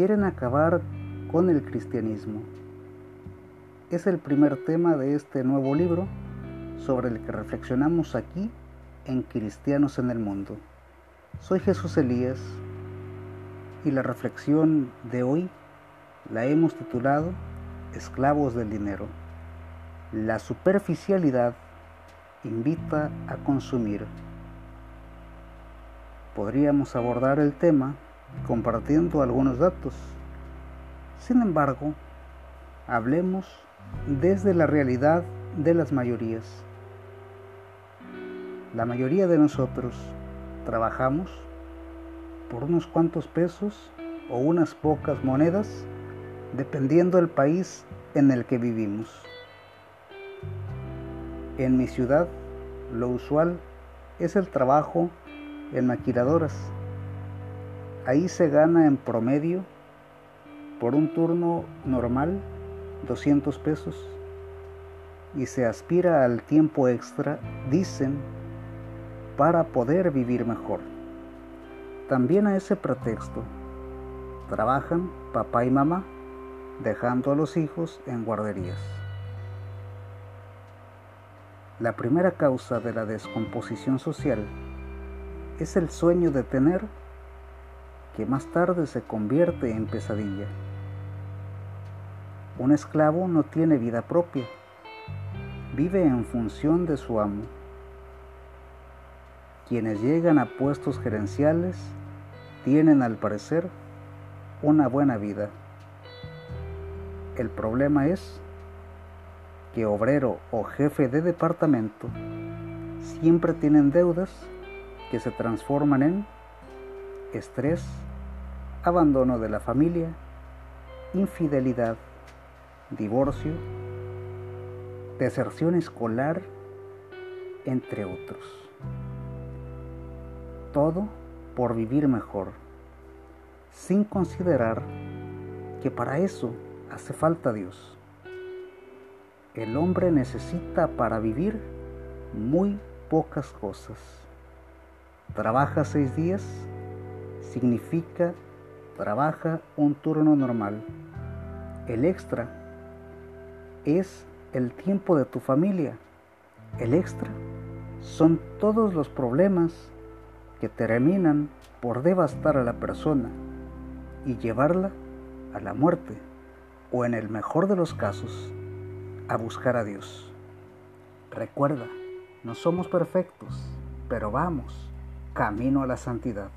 quieren acabar con el cristianismo. Es el primer tema de este nuevo libro sobre el que reflexionamos aquí en Cristianos en el Mundo. Soy Jesús Elías y la reflexión de hoy la hemos titulado Esclavos del Dinero. La superficialidad invita a consumir. Podríamos abordar el tema compartiendo algunos datos. Sin embargo, hablemos desde la realidad de las mayorías. La mayoría de nosotros trabajamos por unos cuantos pesos o unas pocas monedas, dependiendo del país en el que vivimos. En mi ciudad, lo usual es el trabajo en maquiladoras. Ahí se gana en promedio por un turno normal 200 pesos y se aspira al tiempo extra, dicen, para poder vivir mejor. También a ese pretexto trabajan papá y mamá dejando a los hijos en guarderías. La primera causa de la descomposición social es el sueño de tener que más tarde se convierte en pesadilla. Un esclavo no tiene vida propia, vive en función de su amo. Quienes llegan a puestos gerenciales tienen al parecer una buena vida. El problema es que obrero o jefe de departamento siempre tienen deudas que se transforman en estrés, abandono de la familia, infidelidad, divorcio, deserción escolar, entre otros. Todo por vivir mejor, sin considerar que para eso hace falta Dios. El hombre necesita para vivir muy pocas cosas. Trabaja seis días, significa trabaja un turno normal. El extra es el tiempo de tu familia. El extra son todos los problemas que terminan por devastar a la persona y llevarla a la muerte o en el mejor de los casos a buscar a Dios. Recuerda, no somos perfectos, pero vamos camino a la santidad.